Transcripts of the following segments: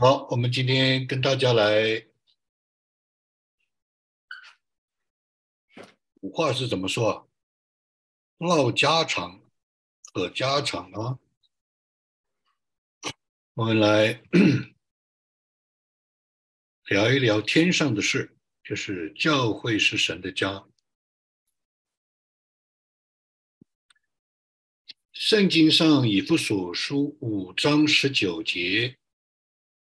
好，我们今天跟大家来，古话是怎么说啊？唠家常，可家常啊。我们来聊一聊天上的事，就是教会是神的家。圣经上以弗所书五章十九节。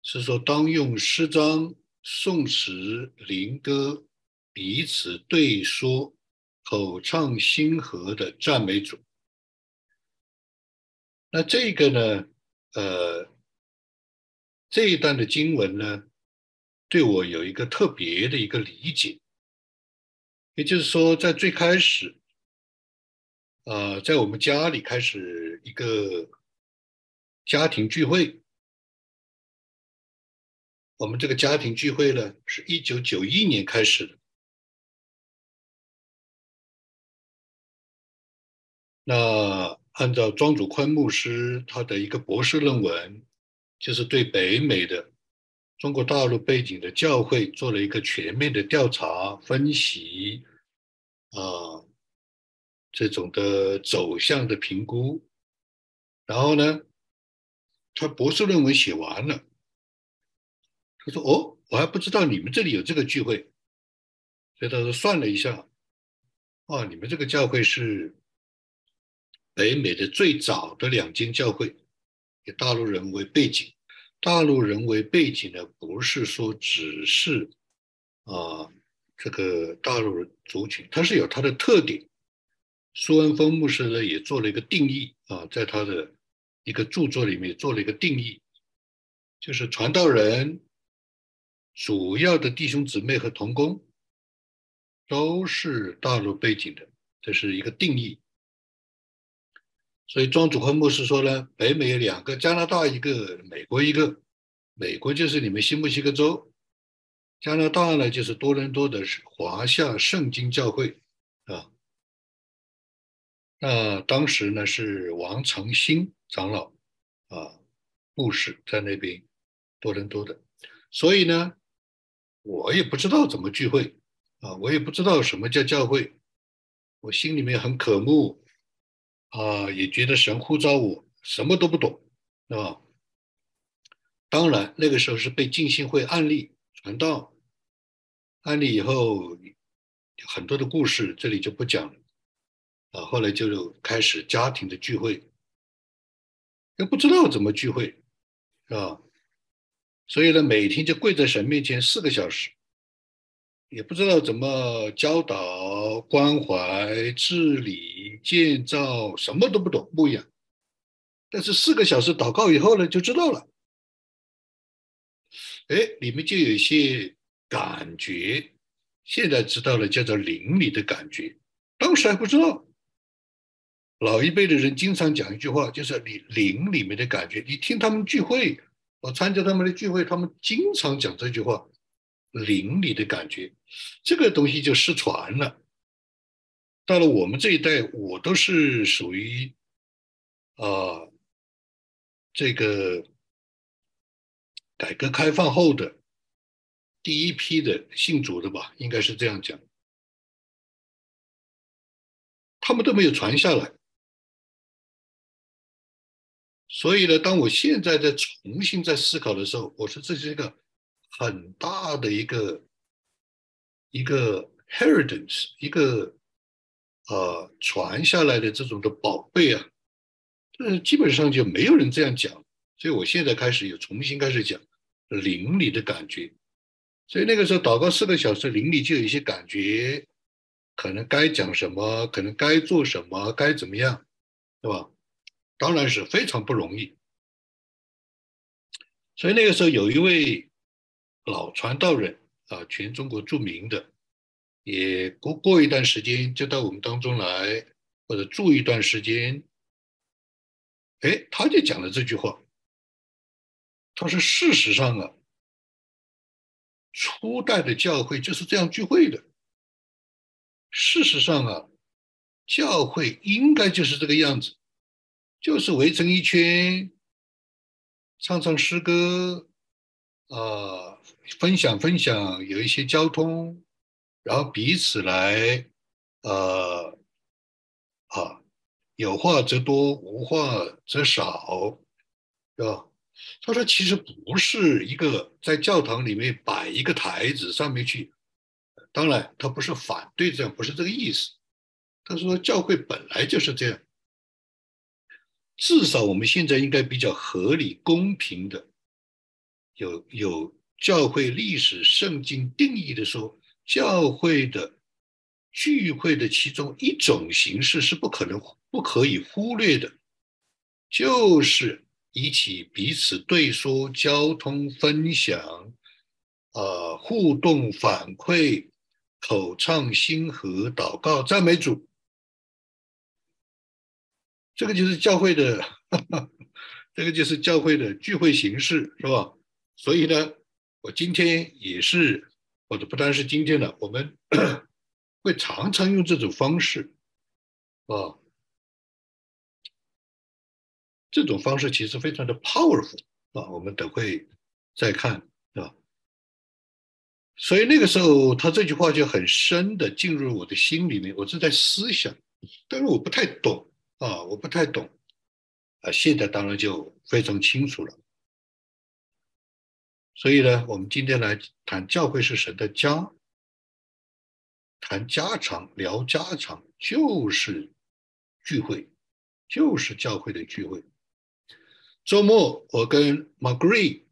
是说，当用诗章、宋词、灵歌彼此对说，口唱心和的赞美主。那这个呢？呃，这一段的经文呢，对我有一个特别的一个理解。也就是说，在最开始，呃，在我们家里开始一个家庭聚会。我们这个家庭聚会呢，是一九九一年开始的。那按照庄主宽牧师他的一个博士论文，就是对北美的中国大陆背景的教会做了一个全面的调查分析，啊，这种的走向的评估。然后呢，他博士论文写完了。他说：“哦，我还不知道你们这里有这个聚会，所以他说算了一下，哦，你们这个教会是北美的最早的两间教会，以大陆人为背景。大陆人为背景呢，不是说只是啊这个大陆族群，它是有它的特点。苏文峰牧师呢也做了一个定义啊，在他的一个著作里面做了一个定义，就是传道人。”主要的弟兄姊妹和同工都是大陆背景的，这是一个定义。所以庄主和牧师说呢，北美有两个，加拿大一个，美国一个。美国就是你们新墨西哥州，加拿大呢就是多伦多的华夏圣经教会啊。那当时呢是王成新长老啊，牧师在那边多伦多的，所以呢。我也不知道怎么聚会啊，我也不知道什么叫教会，我心里面很渴慕啊，也觉得神呼召我，什么都不懂，啊。当然那个时候是被浸信会案例传道，案例以后很多的故事，这里就不讲了啊。后来就开始家庭的聚会，又不知道怎么聚会，啊。所以呢，每天就跪在神面前四个小时，也不知道怎么教导、关怀、治理、建造，什么都不懂，不一样。但是四个小时祷告以后呢，就知道了。哎，里面就有一些感觉，现在知道了，叫做灵里的感觉，当时还不知道。老一辈的人经常讲一句话，就是你灵里面的感觉，你听他们聚会。我参加他们的聚会，他们经常讲这句话，灵里的感觉，这个东西就失传了。到了我们这一代，我都是属于啊，这个改革开放后的第一批的信主的吧，应该是这样讲，他们都没有传下来。所以呢，当我现在在重新在思考的时候，我说这是一个很大的一个一个 heritage，一个呃传下来的这种的宝贝啊，这基本上就没有人这样讲。所以我现在开始又重新开始讲灵里的感觉。所以那个时候祷告四个小时，灵里就有一些感觉，可能该讲什么，可能该做什么，该怎么样，对吧？当然是非常不容易，所以那个时候有一位老传道人啊，全中国著名的，也过过一段时间就到我们当中来，或者住一段时间，哎，他就讲了这句话，他说：“事实上啊，初代的教会就是这样聚会的。事实上啊，教会应该就是这个样子。”就是围成一圈，唱唱诗歌，呃分享分享，有一些交通，然后彼此来呃啊有话则多，无话则少，是吧？他说其实不是一个在教堂里面摆一个台子上面去，当然他不是反对这样，不是这个意思。他说教会本来就是这样。至少我们现在应该比较合理、公平的，有有教会历史圣经定义的说，教会的聚会的其中一种形式是不可能、不可以忽略的，就是一起彼此对说、交通、分享、啊互动、反馈、口唱心和、祷告、赞美主。这个就是教会的，这个就是教会的聚会形式，是吧？所以呢，我今天也是，或者不单是今天的，我们 会常常用这种方式，啊，这种方式其实非常的 powerful 啊，我们等会再看，啊。所以那个时候他这句话就很深的进入我的心里面，我是在思想，但是我不太懂。啊，我不太懂，啊，现在当然就非常清楚了。所以呢，我们今天来谈教会是神的家，谈家常聊家常，就是聚会，就是教会的聚会。周末我跟 Margaret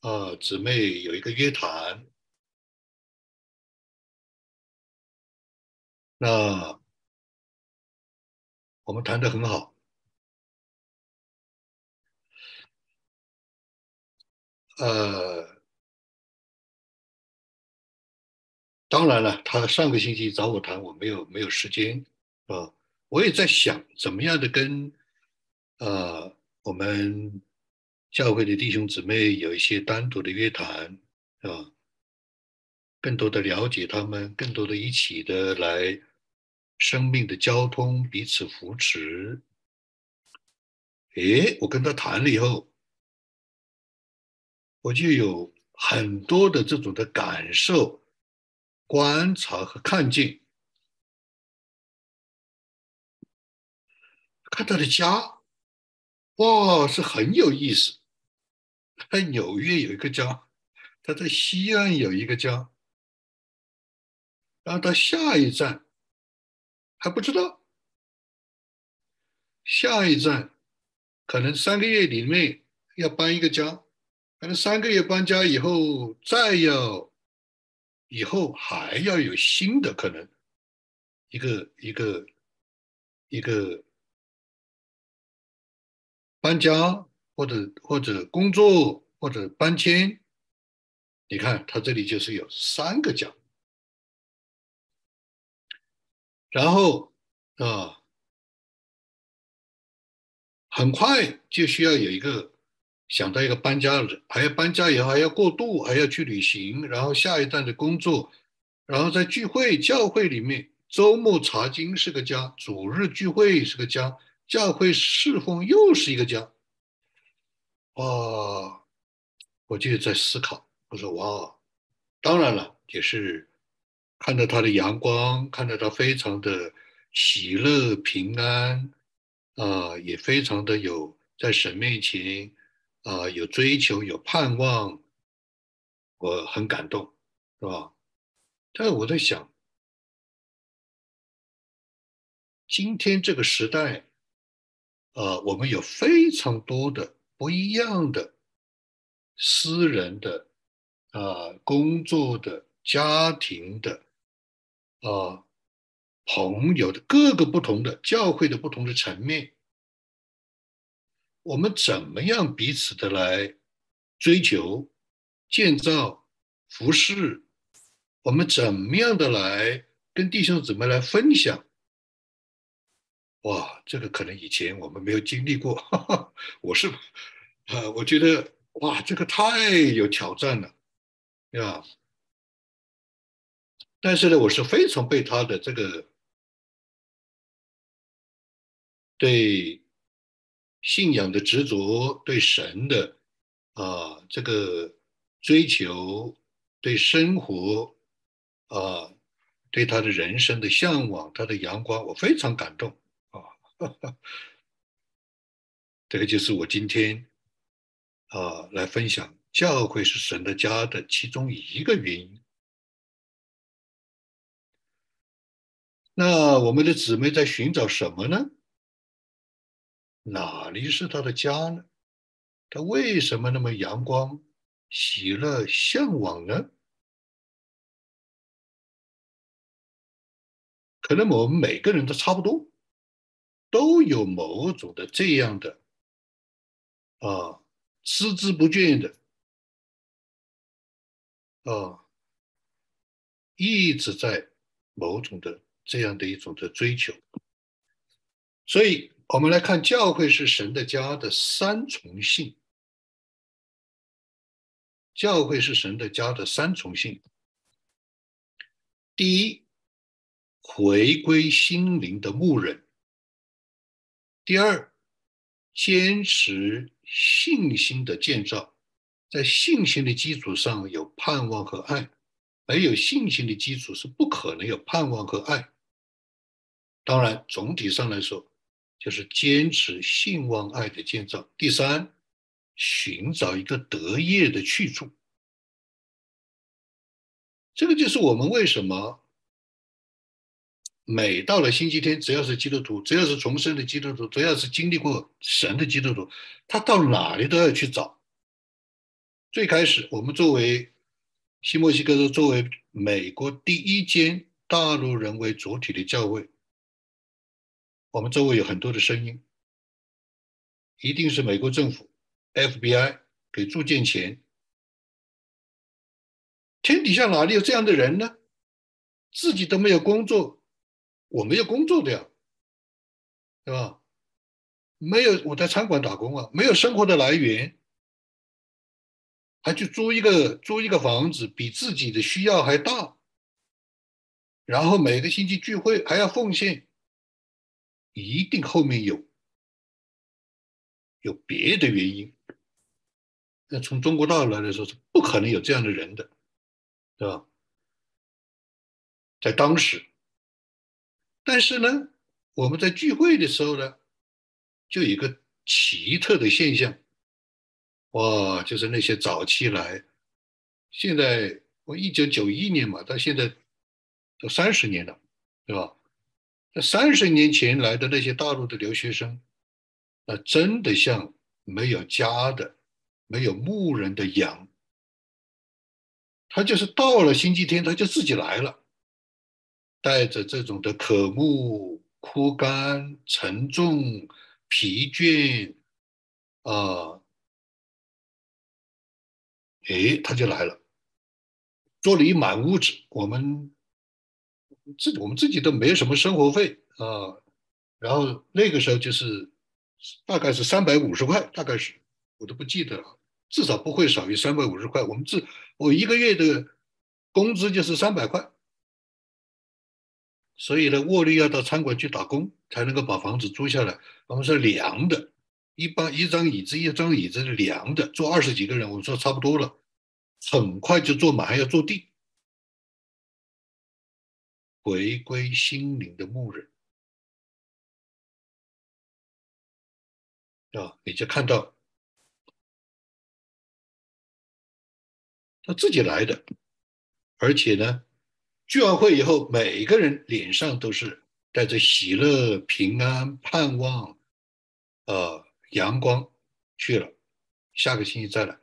啊姊妹有一个约谈，那。我们谈的很好，呃，当然了，他上个星期找我谈，我没有没有时间，啊，我也在想怎么样的跟呃我们教会的弟兄姊妹有一些单独的约谈，啊，更多的了解他们，更多的一起的来。生命的交通，彼此扶持。诶，我跟他谈了以后，我就有很多的这种的感受、观察和看见。看他的家，哇，是很有意思。在纽约有一个家，他在西安有一个家，然后到下一站。还不知道，下一站可能三个月里面要搬一个家，可能三个月搬家以后再要，以后还要有新的可能，一个一个一个搬家或者或者工作或者搬迁，你看他这里就是有三个家。然后啊，很快就需要有一个想到一个搬家人，还要搬家以后还要过渡，还要去旅行，然后下一站的工作，然后在聚会教会里面，周末查经是个家，主日聚会是个家，教会侍奉又是一个家。哇，我就在思考，我说哇，当然了，也是。看到他的阳光，看到他非常的喜乐平安，啊，也非常的有在神面前啊有追求有盼望，我很感动，是吧？但是我在想，今天这个时代，呃，我们有非常多的不一样的私人的啊工作的家庭的。啊，朋友的各个不同的教会的不同的层面，我们怎么样彼此的来追求、建造、服侍？我们怎么样的来跟弟兄姊妹来分享？哇，这个可能以前我们没有经历过。哈 哈我是，啊，我觉得哇，这个太有挑战了，呀。但是呢，我是非常被他的这个对信仰的执着、对神的啊这个追求，对生活，啊，对他的人生的向往，他的阳光，我非常感动啊！这个就是我今天啊来分享教会是神的家的其中一个原因。那我们的姊妹在寻找什么呢？哪里是他的家呢？他为什么那么阳光、喜乐、向往呢？可能我们每个人都差不多，都有某种的这样的啊，孜孜不倦的啊，一直在某种的这样的一种的追求，所以。我们来看教会是神的家的三重性。教会是神的家的三重性。第一，回归心灵的牧人；第二，坚持信心的建造，在信心的基础上有盼望和爱，没有信心的基础是不可能有盼望和爱。当然，总体上来说。就是坚持信望爱的建造。第三，寻找一个得业的去处。这个就是我们为什么每到了星期天，只要是基督徒，只要是重生的基督徒，只要是经历过神的基督徒，他到哪里都要去找。最开始，我们作为西墨西哥州作为美国第一间大陆人为主体的教会。我们周围有很多的声音，一定是美国政府 FBI 给铸建钱。天底下哪里有这样的人呢？自己都没有工作，我没有工作的呀，对吧？没有我在餐馆打工啊，没有生活的来源，还去租一个租一个房子，比自己的需要还大，然后每个星期聚会还要奉献。一定后面有有别的原因。那从中国大陆来说是不可能有这样的人的，对吧？在当时，但是呢，我们在聚会的时候呢，就有一个奇特的现象，哇，就是那些早期来，现在我一九九一年嘛，到现在都三十年了，对吧？那三十年前来的那些大陆的留学生，那真的像没有家的、没有牧人的羊。他就是到了星期天，他就自己来了，带着这种的渴慕、枯干、沉重、疲倦，啊，哎，他就来了，坐了一满屋子，我们。自我们自己都没有什么生活费啊，然后那个时候就是大概是三百五十块，大概是我都不记得了，至少不会少于三百五十块。我们自我一个月的工资就是三百块，所以呢，沃利要到餐馆去打工才能够把房子租下来。我们是凉的，一般一张椅子一张椅子是凉的，坐二十几个人，我们说差不多了，很快就坐满，还要坐地。回归心灵的牧人啊，你就看到他自己来的，而且呢，聚完会以后，每个人脸上都是带着喜乐、平安、盼望，呃，阳光去了。下个星期再来。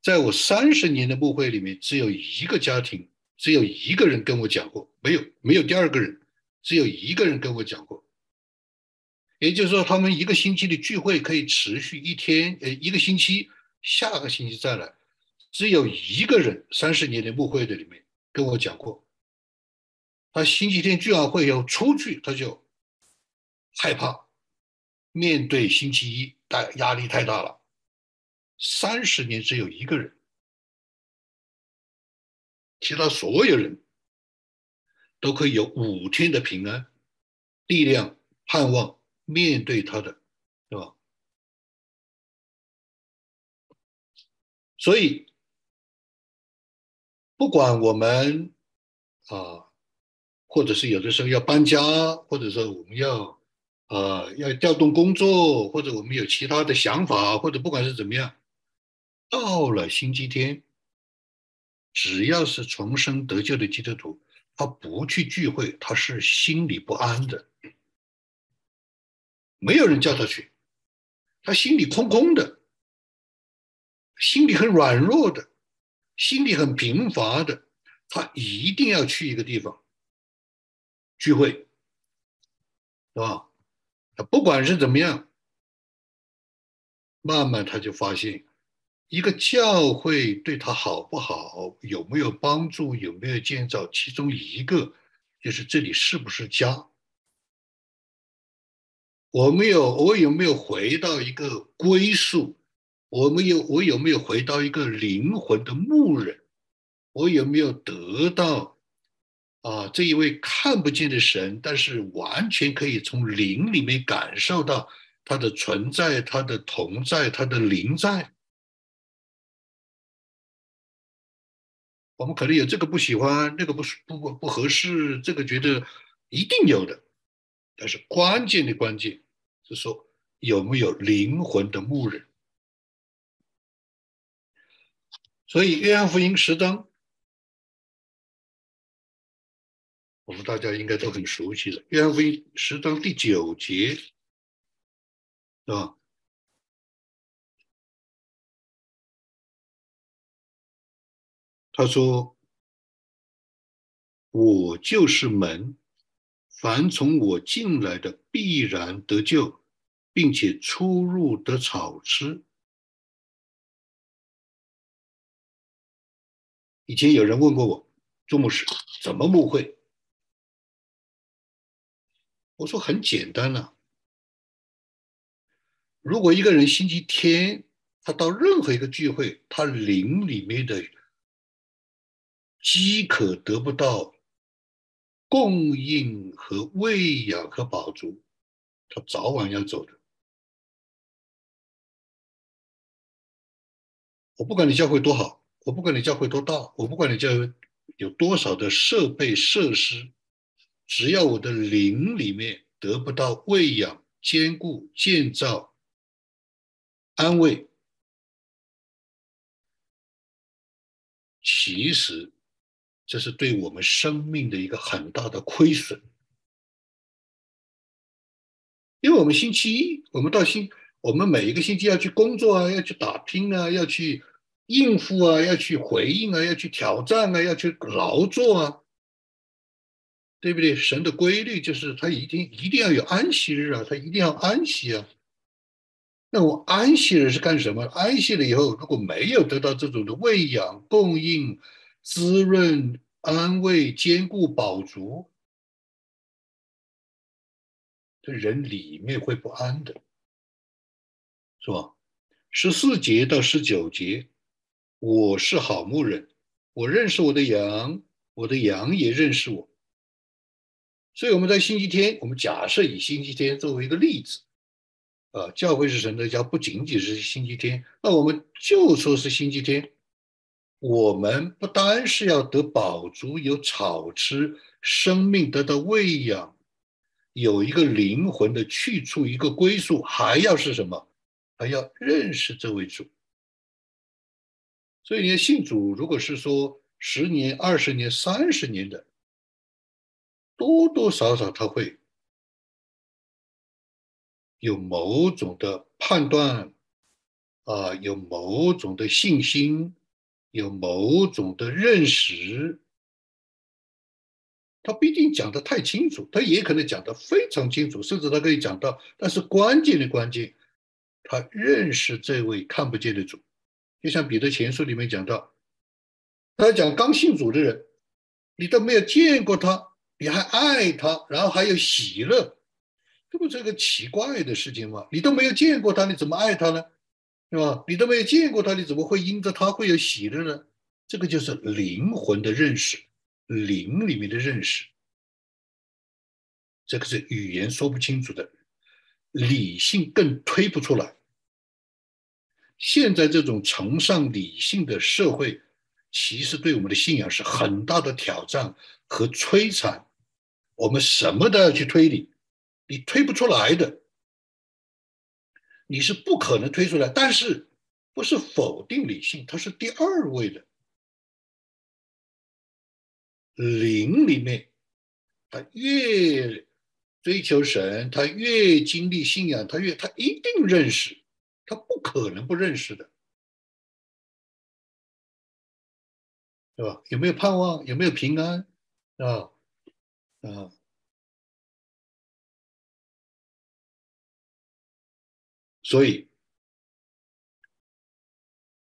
在我三十年的牧会里面，只有一个家庭。只有一个人跟我讲过，没有没有第二个人，只有一个人跟我讲过。也就是说，他们一个星期的聚会可以持续一天，呃，一个星期，下个星期再来。只有一个人，三十年的牧会的里面跟我讲过，他星期天聚完会要出去，他就害怕面对星期一，大压力太大了。三十年只有一个人。其他所有人都可以有五天的平安、力量、盼望，面对他的，是吧？所以不管我们啊，或者是有的时候要搬家，或者说我们要呃要调动工作，或者我们有其他的想法，或者不管是怎么样，到了星期天，只要是重生得救的基督徒，他不去聚会，他是心里不安的。没有人叫他去，他心里空空的，心里很软弱的，心里很贫乏的，他一定要去一个地方聚会，是吧？不管是怎么样，慢慢他就发现，一个教会对他好不好，有没有帮助，有没有建造，其中一个就是这里是不是家。我没有，我有没有回到一个归宿？我没有，我有没有回到一个灵魂的牧人？我有没有得到啊这一位看不见的神，但是完全可以从灵里面感受到他的存在、他的同在、他的灵在？我们可能有这个不喜欢，那个不不不不合适，这个觉得一定有的，但是关键的关键。是说有没有灵魂的牧人？所以约翰福音十章，我们大家应该都很熟悉的。约翰福音十章第九节，是吧？他说：“我就是门。”凡从我进来的，必然得救，并且出入得草吃。以前有人问过我，朱牧师怎么牧会？我说很简单呐。如果一个人星期天他到任何一个聚会，他灵里面的饥渴得不到。供应和喂养和饱足，他早晚要走的。我不管你教会多好，我不管你教会多大，我不管你教会有多少的设备设施，只要我的灵里面得不到喂养、坚固、建造、安慰，其实。这是对我们生命的一个很大的亏损，因为我们星期一，我们到星，我们每一个星期要去工作啊，要去打拼啊，要去应付啊，要去回应啊，要去挑战啊，要去劳作啊，对不对？神的规律就是他一定一定要有安息日啊，他一定要安息啊。那我安息日是干什么？安息了以后，如果没有得到这种的喂养供应。滋润、安慰、坚固、饱足，这人里面会不安的，是吧？十四节到十九节，我是好牧人，我认识我的羊，我的羊也认识我。所以我们在星期天，我们假设以星期天作为一个例子，啊，教会是神的家，不仅仅是星期天，那我们就说是星期天。我们不单是要得饱足，有草吃，生命得到喂养，有一个灵魂的去处，一个归宿，还要是什么？还要认识这位主。所以，你信主，如果是说十年、二十年、三十年的，多多少少他会有某种的判断，啊，有某种的信心。有某种的认识，他不一定讲的太清楚，他也可能讲的非常清楚，甚至他可以讲到，但是关键的关键，他认识这位看不见的主，就像彼得前书里面讲到，他讲刚信主的人，你都没有见过他，你还爱他，然后还有喜乐，这不是个奇怪的事情吗？你都没有见过他，你怎么爱他呢？是吧？你都没有见过他，你怎么会因着他会有喜乐呢？这个就是灵魂的认识，灵里面的认识。这个是语言说不清楚的，理性更推不出来。现在这种崇尚理性的社会，其实对我们的信仰是很大的挑战和摧残。我们什么都要去推理，你推不出来的，你是不可能推出来。但是不是否定理性，它是第二位的。灵里面，他越追求神，他越经历信仰，他越他一定认识，他不可能不认识的，对吧？有没有盼望？有没有平安？啊啊！所以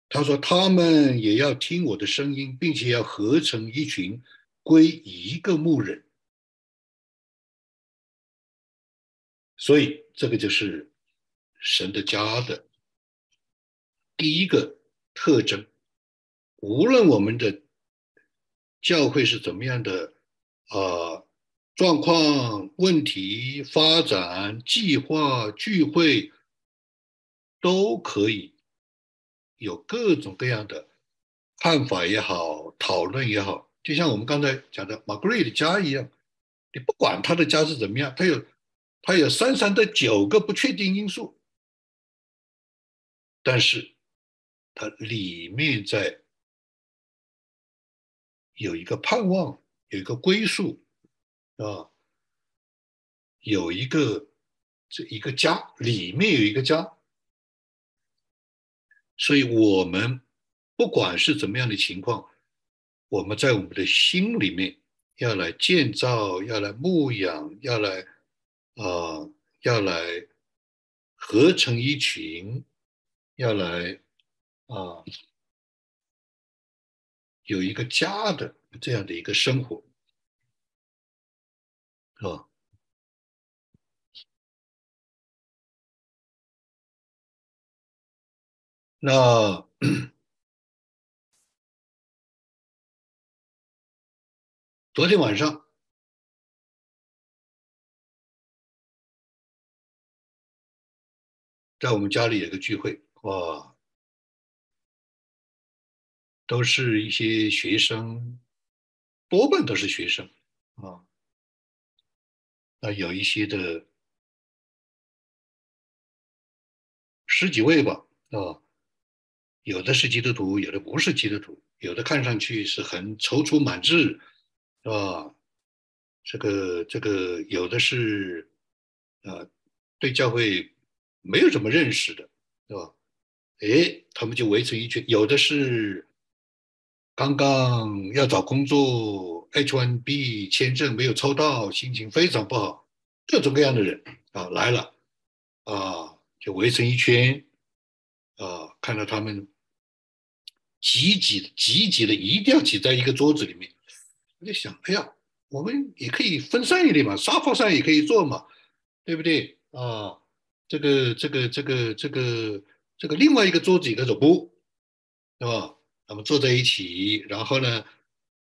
他说，他们也要听我的声音，并且要合成一群。归一个牧人，所以这个就是神的家的第一个特征。无论我们的教会是怎么样的啊状况、问题、发展、计划、聚会，都可以有各种各样的看法也好，讨论也好。就像我们刚才讲的马格瑞的家一样，你不管他的家是怎么样，他有他有三三的九个不确定因素，但是它里面在有一个盼望，有一个归宿啊，有一个这一个家，里面有一个家，所以我们不管是怎么样的情况。我们在我们的心里面要来建造，要来牧养，要来啊，要来合成一群，要来啊，有一个家的这样的一个生活，是吧，那。昨天晚上，在我们家里有个聚会，哇，都是一些学生，多半都是学生啊。那有一些的十几位吧，啊，有的是基督徒，有的不是基督徒，有的看上去是很踌躇满志。是吧？这个这个有的是，呃，对教会没有什么认识的，是吧？哎，他们就围成一圈。有的是刚刚要找工作，H1B 签证没有抽到，心情非常不好，各种各样的人啊来了，啊，就围成一圈，啊，看到他们挤挤挤挤的，一定要挤在一个桌子里面。我就想，哎呀，我们也可以分散一点嘛，沙发上也可以坐嘛，对不对啊？这个、这个、这个、这个、这个，另外一个桌子有个走不，对吧？那么坐在一起，然后呢，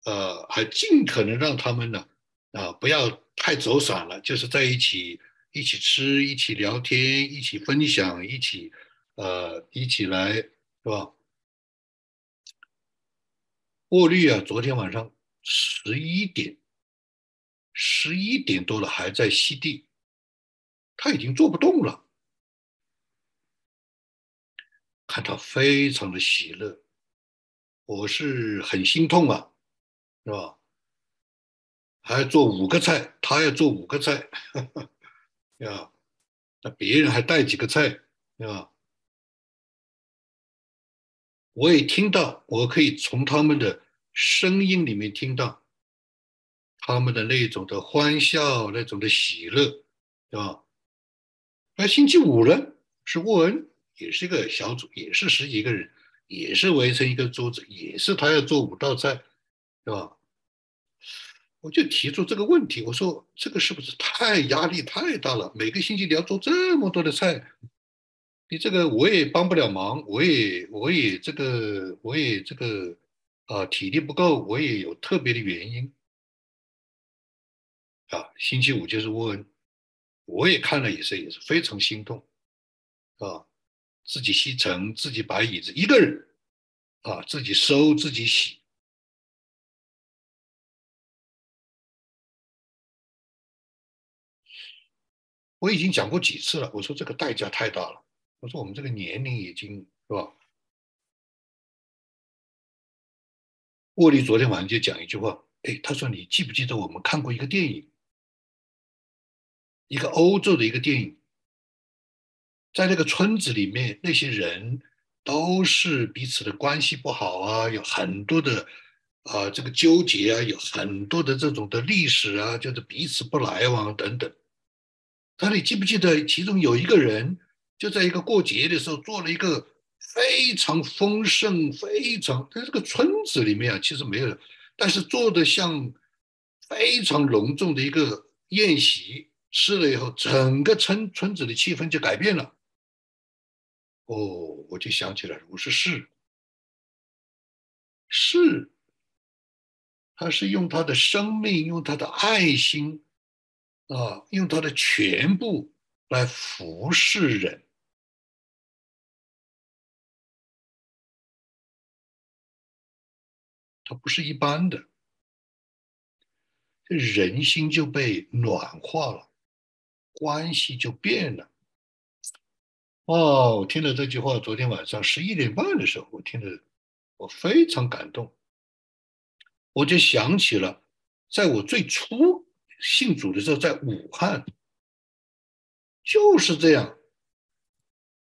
呃，还尽可能让他们呢，啊，不要太走散了，就是在一起，一起吃，一起聊天，一起分享，一起，呃，一起来，是吧？过滤啊，昨天晚上。十一点，十一点多了还在吸地，他已经做不动了。看他非常的喜乐，我是很心痛啊，是吧？还要做五个菜，他要做五个菜，呀，那别人还带几个菜，对吧？我也听到，我可以从他们的。声音里面听到他们的那种的欢笑，那种的喜乐，对吧？那星期五呢，是沃恩，也是一个小组，也是十几个人，也是围成一个桌子，也是他要做五道菜，对吧？我就提出这个问题，我说这个是不是太压力太大了？每个星期你要做这么多的菜，你这个我也帮不了忙，我也我也这个我也这个啊，体力不够，我也有特别的原因啊。星期五就是沃恩，我也看了也是也是非常心痛啊，自己吸尘，自己摆椅子，一个人啊，自己收自己洗。我已经讲过几次了，我说这个代价太大了。我说我们这个年龄已经是吧？沃利昨天晚上就讲一句话，哎，他说你记不记得我们看过一个电影，一个欧洲的一个电影，在那个村子里面，那些人都是彼此的关系不好啊，有很多的啊这个纠结啊，有很多的这种的历史啊，就是彼此不来往等等。他说你记不记得其中有一个人？就在一个过节的时候，做了一个非常丰盛、非常在这个村子里面啊，其实没有，但是做的像非常隆重的一个宴席，吃了以后，整个村村子的气氛就改变了。哦，我就想起来，我说是，是，他是用他的生命，用他的爱心，啊，用他的全部来服侍人。它不是一般的，这人心就被暖化了，关系就变了。哦，我听了这句话，昨天晚上十一点半的时候，我听了，我非常感动。我就想起了，在我最初信主的时候，在武汉，就是这样，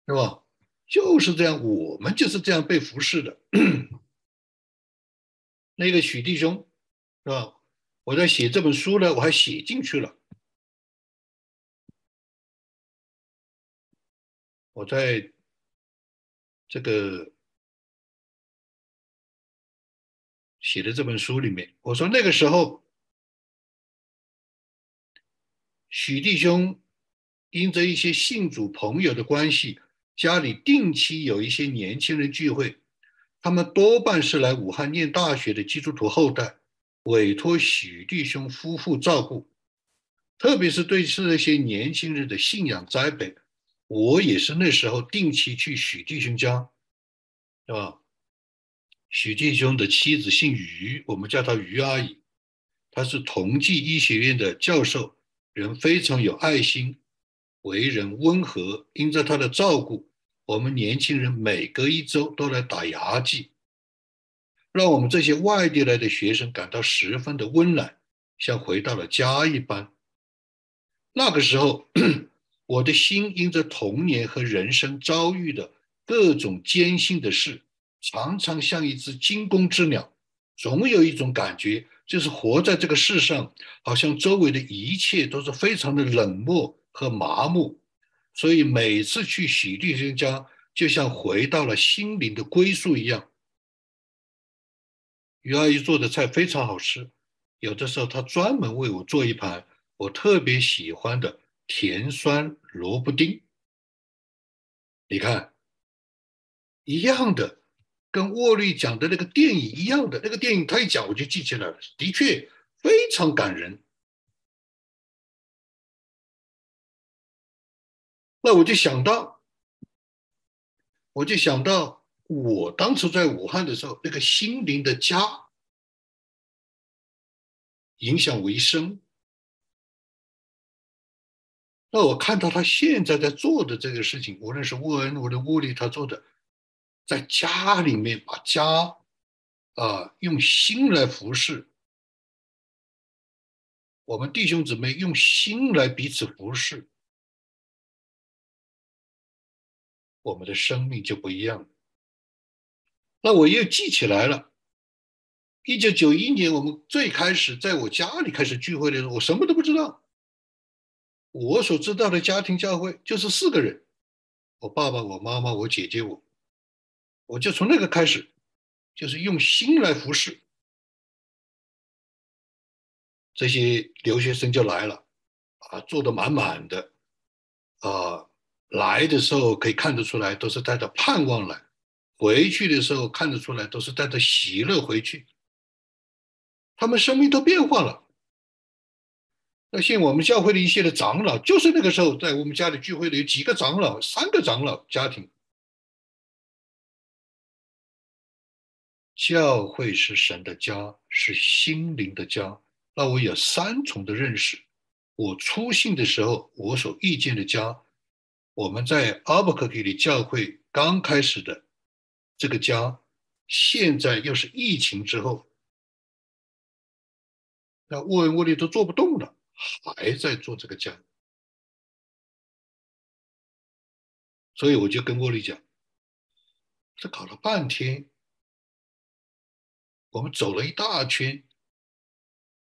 是吧？就是这样，我们就是这样被服侍的。那个许弟兄，是吧？我在写这本书呢，我还写进去了。我在这个写的这本书里面，我说那个时候，许弟兄因着一些信主朋友的关系，家里定期有一些年轻人聚会。他们多半是来武汉念大学的基督徒后代，委托许弟兄夫妇照顾，特别是对这些年轻人的信仰栽培，我也是那时候定期去许弟兄家，是吧？许弟兄的妻子姓于，我们叫她于阿姨，她是同济医学院的教授，人非常有爱心，为人温和，因着她的照顾。我们年轻人每隔一周都来打牙祭，让我们这些外地来的学生感到十分的温暖，像回到了家一般。那个时候，我的心因着童年和人生遭遇的各种艰辛的事，常常像一只惊弓之鸟，总有一种感觉，就是活在这个世上，好像周围的一切都是非常的冷漠和麻木。所以每次去许弟兄家，就像回到了心灵的归宿一样。于阿姨做的菜非常好吃，有的时候她专门为我做一盘我特别喜欢的甜酸萝卜丁。你看，一样的，跟沃利讲的那个电影一样的那个电影，他一讲我就记起来了，的确非常感人。那我就想到，我就想到我当初在武汉的时候，那个心灵的家影响我一生。那我看到他现在在做的这个事情，无论是沃恩，无论屋里他做的，在家里面把家啊用心来服侍，我们弟兄姊妹用心来彼此服侍。我们的生命就不一样了。那我又记起来了，一九九一年我们最开始在我家里开始聚会的时候，我什么都不知道。我所知道的家庭教会就是四个人：我爸爸、我妈妈、我姐姐、我。我就从那个开始，就是用心来服侍。这些留学生就来了，啊，坐得满满的，啊。来的时候可以看得出来，都是带着盼望来；回去的时候看得出来，都是带着喜乐回去。他们生命都变化了。那像我们教会的一些的长老，就是那个时候在我们家里聚会的有几个长老，三个长老家庭。教会是神的家，是心灵的家。那我有三重的认识：我初信的时候，我所遇见的家，我们在阿伯克基里教会刚开始的这个家，现在又是疫情之后，那沃恩沃利都做不动了，还在做这个家，所以我就跟沃利讲，这搞了半天，我们走了一大圈。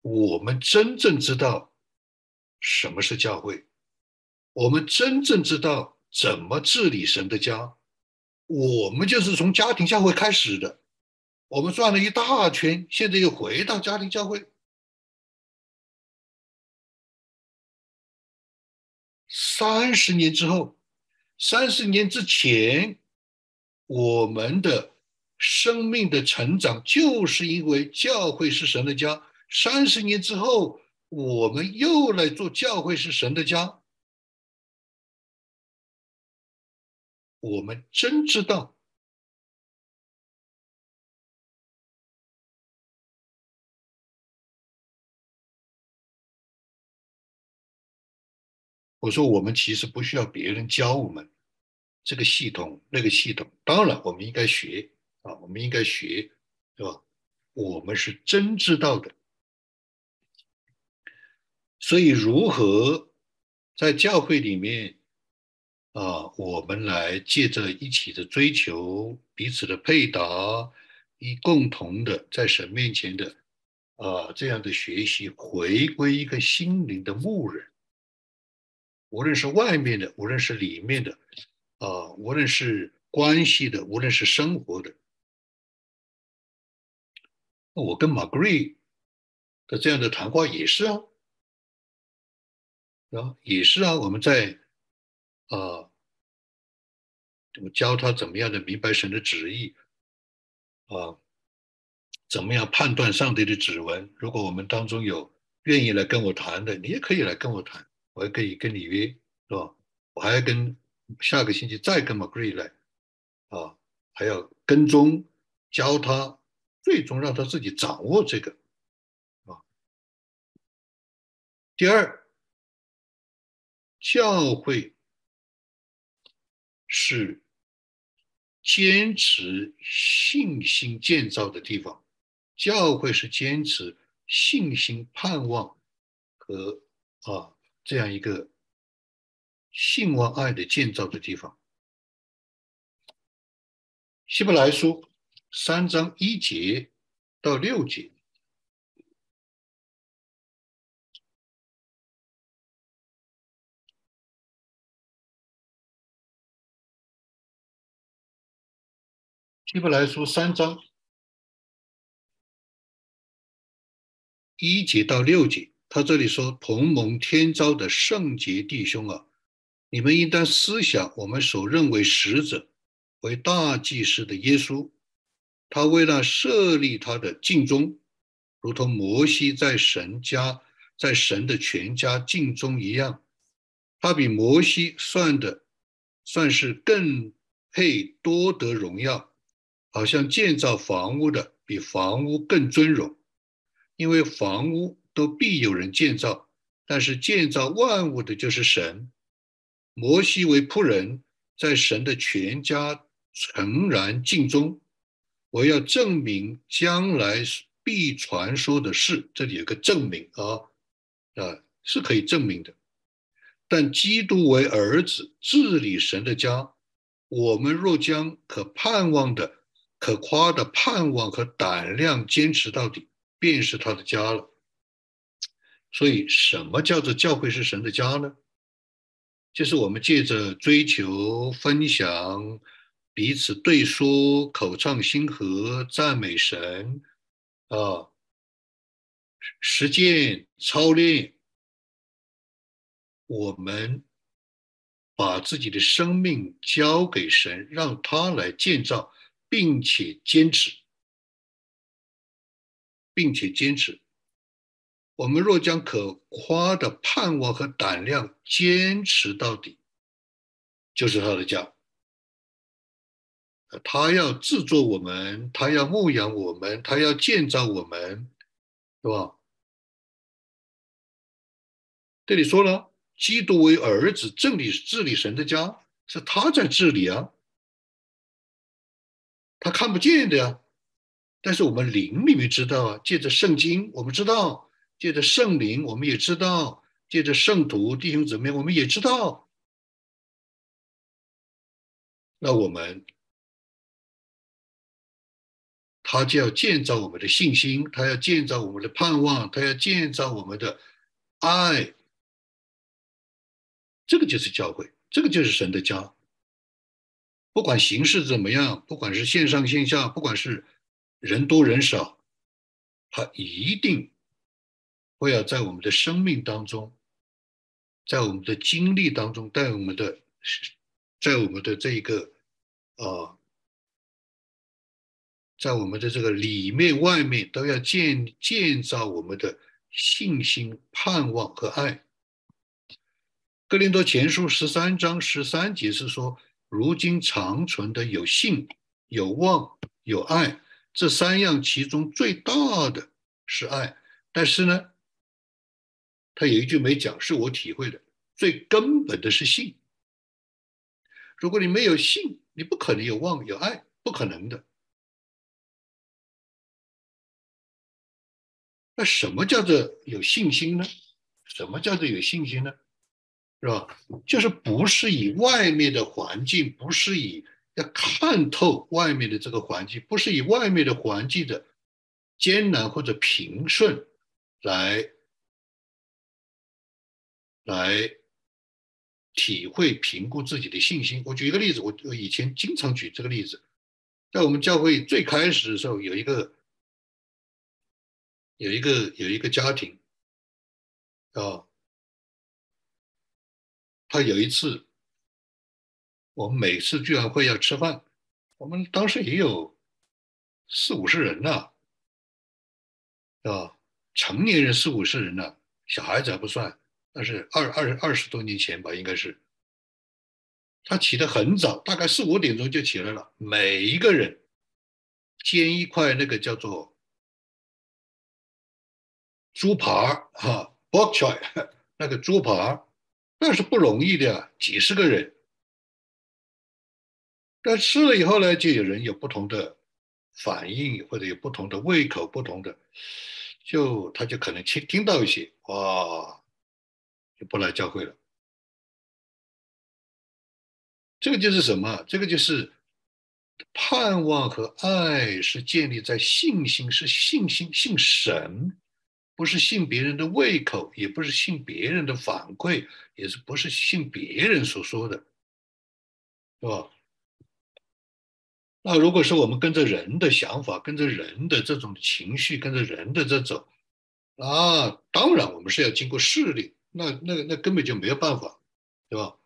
我们真正知道什么是教会，我们真正知道怎么治理神的家，我们就是从家庭教会开始的。我们转了一大圈，现在又回到家庭教会。三十年之后，三十年之前，我们的生命的成长，就是因为教会是神的家。三十年之后，我们又来做教会是神的家。我们真知道，我说我们其实不需要别人教我们这个系统那个系统。当然，我们应该学啊，我们应该学，对吧？我们是真知道的。所以，如何在教会里面啊，我们来借着一起的追求彼此的配搭，以共同的在神面前的啊这样的学习，回归一个心灵的牧人。无论是外面的，无论是里面的，啊，无论是关系的，无论是生活的，我跟马格瑞的这样的谈话也是啊。啊，也是啊，我们在啊，我教他怎么样的明白神的旨意啊，怎么样判断上帝的指纹。如果我们当中有愿意来跟我谈的，你也可以来跟我谈，我也可以跟你约，是吧？我还要跟下个星期再跟 McGree 来啊，还要跟踪教他，最终让他自己掌握这个啊。第二。教会是坚持信心建造的地方，教会是坚持信心盼望和啊这样一个信望爱的建造的地方。希伯来书三章一节到六节。希伯来书三章一节到六节，他这里说：“同盟天朝的圣洁弟兄啊，你们应当思想我们所认为使者为大祭司的耶稣，他为了设立他的敬宗，如同摩西在神家在神的全家敬宗一样，他比摩西算的算是更配多得荣耀。”好像建造房屋的比房屋更尊荣，因为房屋都必有人建造，但是建造万物的就是神。摩西为仆人，在神的全家诚然尽忠。我要证明将来必传说的事，这里有个证明啊啊，是可以证明的。但基督为儿子治理神的家，我们若将可盼望的。可夸的盼望和胆量，坚持到底，便是他的家了。所以，什么叫做教会是神的家呢？就是我们借着追求、分享、彼此对说、口唱心和、赞美神啊，实践操练，我们把自己的生命交给神，让他来建造。并且坚持，并且坚持。我们若将可夸的盼望和胆量坚持到底，就是他的家。他要制作我们，他要牧养我们，他要建造我们，是吧？这里说了，基督为儿子治理治理神的家，是他在治理啊，他看不见的呀。但是我们灵里面知道啊，借着圣经，我们知道；借着圣灵，我们也知道；借着圣徒弟兄姊妹，我们也知道。那我们，他就要建造我们的信心，他要建造我们的盼望，他要建造我们的爱。这个就是教会，这个就是神的家。不管形式怎么样，不管是线上线下，不管是。人多人少，他一定会要在我们的生命当中，在我们的经历当中，在我们的，在我们的这一个啊，在我们的这个里面外面，都要建建造我们的信心、盼望和爱。哥林多前书十三章十三节是说：如今长存的有信、有望、有爱。这三样其中最大的是爱，但是呢，他有一句没讲，是我体会的，最根本的是信。如果你没有信，你不可能有望有爱，不可能的。那什么叫做有信心呢？什么叫做有信心呢？是吧？就是不是以外面的环境，不是以。要看透外面的这个环境，不是以外面的环境的艰难或者平顺来来体会评估自己的信心。我举一个例子，我我以前经常举这个例子，在我们教会最开始的时候，有一个有一个有一个家庭啊，他有一次。我们每次聚完会要吃饭，我们当时也有四五十人呢，啊，成年人四五十人呢，小孩子还不算，那是二二二十多年前吧，应该是。他起得很早，大概四五点钟就起来了，每一个人煎一块那个叫做猪扒哈，bok choy 那个猪扒，那是不容易的，几十个人。但吃了以后呢，就有人有不同的反应，或者有不同的胃口，不同的，就他就可能听听到一些，哇，就不来教会了。这个就是什么？这个就是盼望和爱是建立在信心，是信心信神，不是信别人的胃口，也不是信别人的反馈，也是不是信别人所说的，是吧？那如果是我们跟着人的想法，跟着人的这种情绪，跟着人的这种，啊，当然我们是要经过试炼，那那那根本就没有办法，对吧？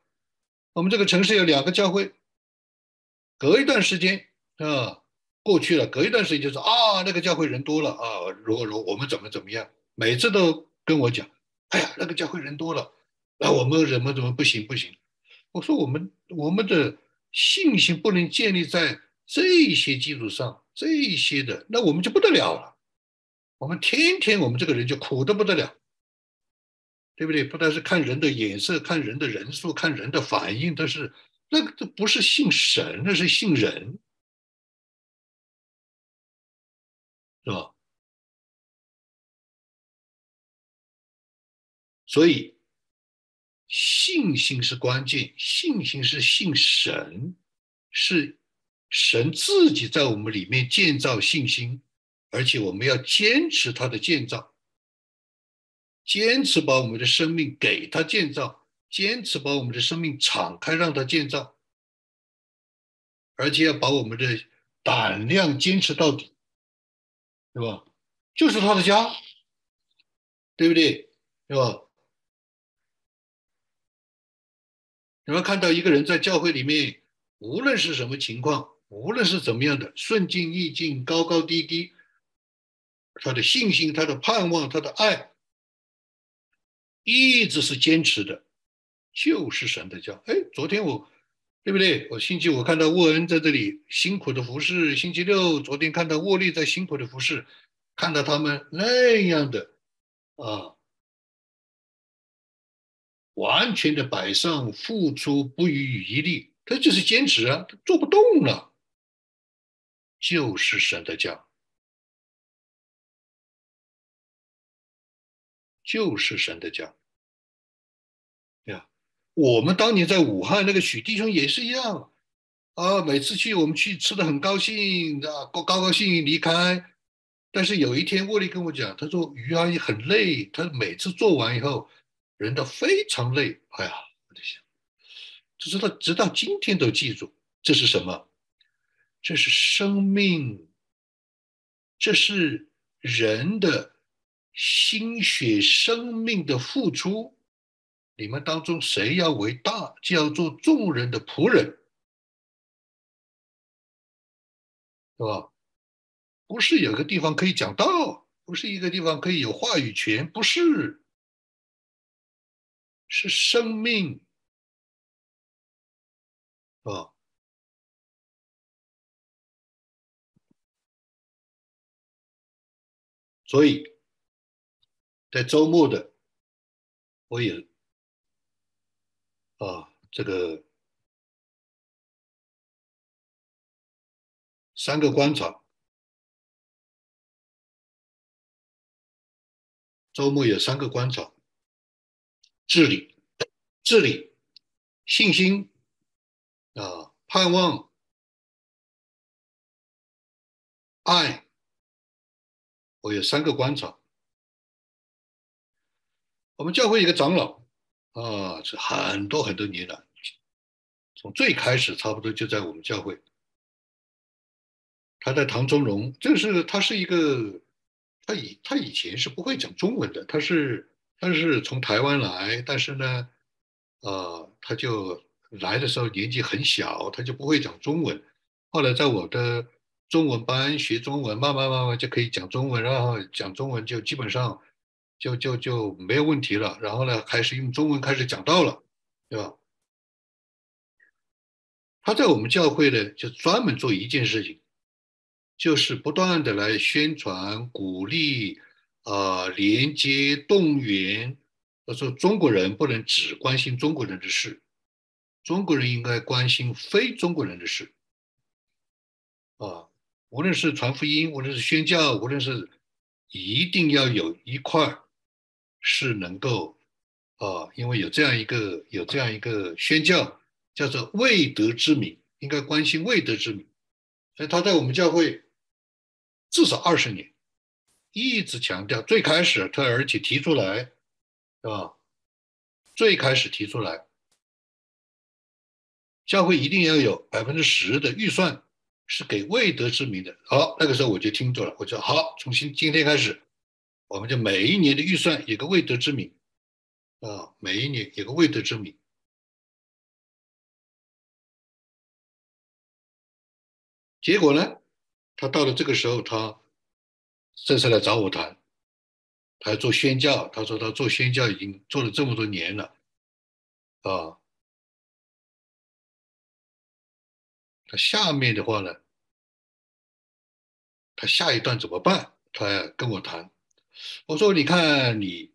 我们这个城市有两个教会，隔一段时间啊过去了，隔一段时间就说啊那个教会人多了啊，如果如我们怎么怎么样，每次都跟我讲，哎呀那个教会人多了，那我们怎么怎么不行不行？我说我们我们的信心不能建立在。这些基础上，这些的，那我们就不得了了。我们天天，我们这个人就苦的不得了，对不对？不但是看人的眼色，看人的人数，看人的反应，都是那个，这不是信神，那是信人，是吧？所以，信心是关键，信心是信神，是。神自己在我们里面建造信心，而且我们要坚持他的建造，坚持把我们的生命给他建造，坚持把我们的生命敞开让他建造，而且要把我们的胆量坚持到底，对吧？就是他的家，对不对？对吧？你们看到一个人在教会里面，无论是什么情况。无论是怎么样的顺境逆境高高低低，他的信心、他的盼望、他的爱，一直是坚持的，就是神的教。哎，昨天我，对不对？我星期五看到沃恩在这里辛苦的服侍，星期六昨天看到沃利在辛苦的服侍，看到他们那样的啊完全的摆上，付出不遗余力，他就是坚持啊，他做不动了，就是神的家，就是神的家。呀，我们当年在武汉那个许弟兄也是一样啊，每次去我们去吃的很高兴啊，高高高兴兴离开。但是有一天，沃利跟我讲，他说于阿姨很累，他每次做完以后，人都非常累。哎呀，我就想，直到直到今天都记住，这是什么？这是生命，这是人的心血、生命的付出。你们当中谁要为大，就要做众人的仆人，是吧？不是有个地方可以讲道，不是一个地方可以有话语权，不是，是生命啊！所以在周末的，我也啊，这个三个观察。周末有三个观察：治理、治理、信心啊，盼望、爱。我有三个观察。我们教会一个长老啊，是很多很多年了，从最开始差不多就在我们教会。他在唐中荣，这是他是一个。他以他以前是不会讲中文的，他是他是从台湾来，但是呢，呃，他就来的时候年纪很小，他就不会讲中文。后来在我的中文班学中文，慢慢慢慢就可以讲中文，然后讲中文就基本上就就就没有问题了。然后呢，开始用中文开始讲道了，对吧？他在我们教会呢，就专门做一件事情。就是不断的来宣传、鼓励、啊连接、动员。他说：“中国人不能只关心中国人的事，中国人应该关心非中国人的事。啊，无论是传福音，无论是宣教，无论是一定要有一块是能够啊，因为有这样一个有这样一个宣教，叫做未得之民，应该关心未得之民。所以他在我们教会。”至少二十年，一直强调。最开始他而且提出来，是吧？最开始提出来，教会一定要有百分之十的预算是给未得之民的。好，那个时候我就听住了，我就好，从今今天开始，我们就每一年的预算有个未得之民，啊，每一年有个未得之民。结果呢？他到了这个时候，他这次来找我谈，他要做宣教。他说他做宣教已经做了这么多年了，啊，他下面的话呢，他下一段怎么办？他跟我谈。我说：你看你，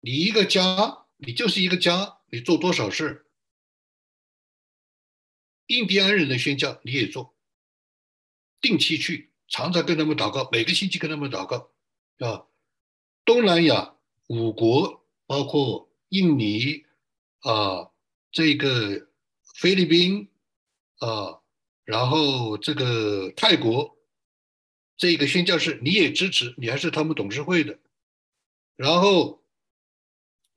你一个家，你就是一个家，你做多少事？印第安人的宣教你也做。定期去，常常跟他们祷告，每个星期跟他们祷告，啊，东南亚五国，包括印尼啊，这个菲律宾啊，然后这个泰国，这个宣教士你也支持，你还是他们董事会的，然后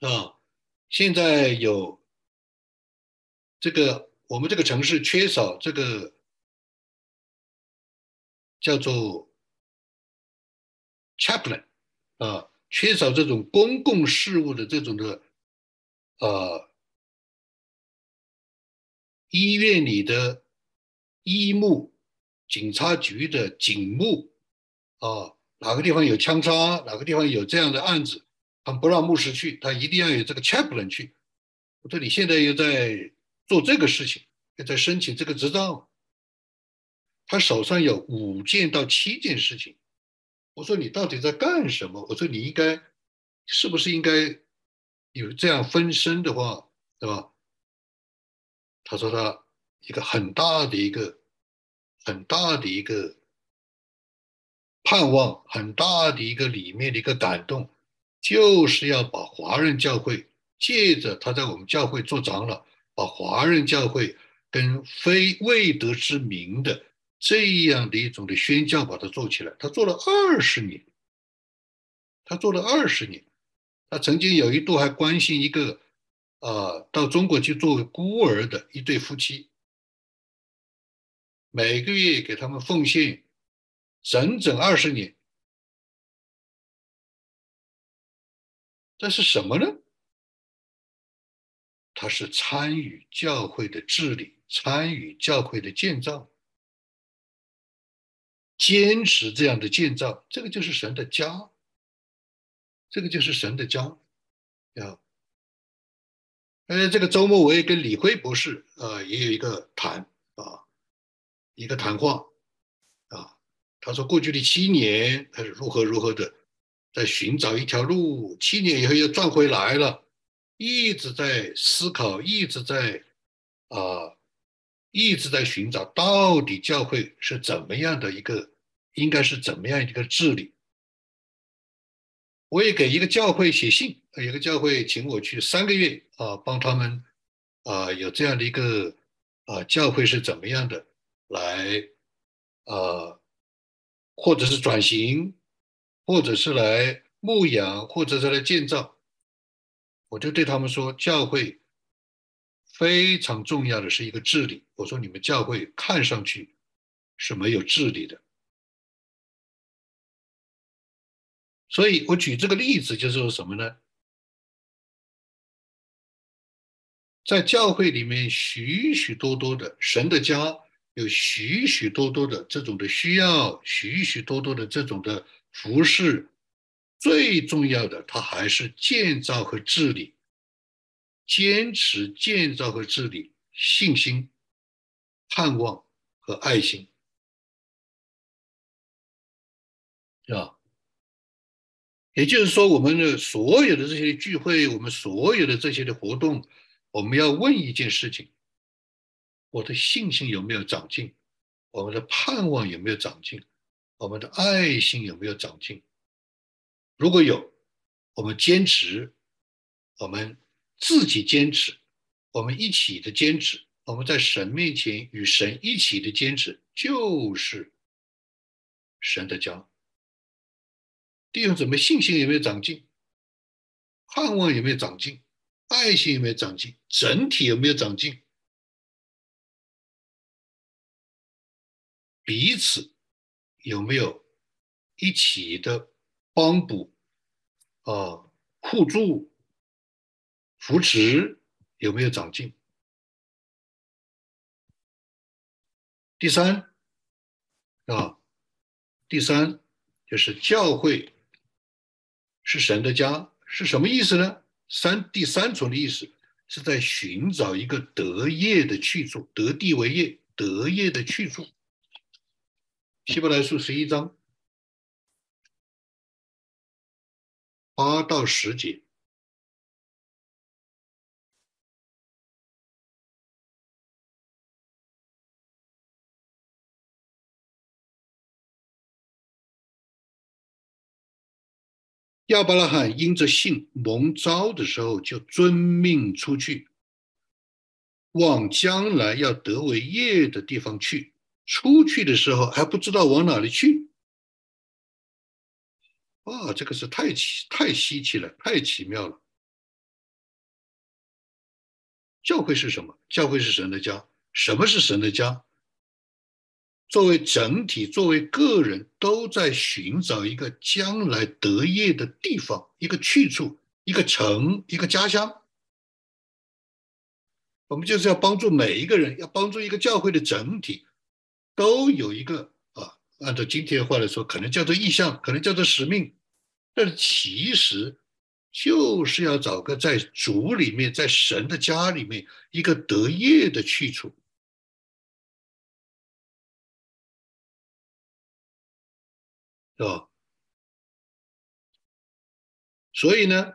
啊，现在有这个我们这个城市缺少这个。叫做 chaplain 啊，缺少这种公共事务的这种的，呃，医院里的医牧，警察局的警牧，啊，哪个地方有枪杀，哪个地方有这样的案子，他不让牧师去，他一定要有这个 chaplain 去。我说你现在又在做这个事情，又在申请这个执照。他手上有五件到七件事情，我说你到底在干什么？我说你应该是不是应该有这样分身的话，对吧？他说他一个很大的一个很大的一个盼望，很大的一个里面的一个感动，就是要把华人教会借着他在我们教会做长老，把华人教会跟非未得之名的这样的一种的宣教把它做起来。他做了二十年，他做了二十年。他曾经有一度还关心一个，呃，到中国去做孤儿的一对夫妻，每个月给他们奉献整整二十年。这是什么呢？他是参与教会的治理，参与教会的建造，坚持这样的建造，这个就是神的家。这个就是神的家，啊，呃，这个周末我也跟李辉博士啊也有一个谈啊，一个谈话。啊，他说过去的七年他是如何如何的在寻找一条路，七年以后又转回来了，一直在思考，一直在，一直在寻找到底教会是怎么样的一个，应该是怎么样一个治理。我也给一个教会写信，有个教会请我去三个月啊，帮他们啊有这样的一个啊教会是怎么样的来啊，或者是转型，或者是来牧养，或者是来建造。我就对他们说，教会非常重要的是一个治理。我说你们教会看上去是没有治理的。所以我举这个例子就是说什么呢？在教会里面，许许多多的神的家有许许多多的这种的需要，许许多多的这种的服饰。最重要的，它还是建造和治理，坚持建造和治理，信心、盼望和爱心，是吧？也就是说，我们的所有的这些聚会，我们所有的这些的活动，我们要问一件事情：我的信心有没有长进？我们的盼望有没有长进？我们的爱心有没有长进？如果有，我们坚持，我们自己坚持，我们一起的坚持，我们在神面前与神一起的坚持，就是神的家。弟兄姊妹，信心有没有长进？盼望有没有长进？爱心有没有长进？整体有没有长进？彼此有没有一起的帮补啊？互助、扶持有没有长进？第三啊，第三就是教会。是神的家是什么意思呢？三第三重的意思是在寻找一个得业的去处，得地为业，得业的去处。希伯来书十一章八到十节。亚伯拉罕因着信蒙召的时候，就遵命出去，往将来要得为业的地方去。出去的时候还不知道往哪里去。啊，这个是太奇太稀奇了，太奇妙了。教会是什么？教会是神的家。什么是神的家？作为整体，作为个人，都在寻找一个将来得业的地方，一个去处，一个城，一个家乡。我们就是要帮助每一个人，要帮助一个教会的整体，都有一个啊，按照今天的话来说，可能叫做意向，可能叫做使命，但是其实就是要找个在主里面，在神的家里面一个得业的去处。是吧？所以呢，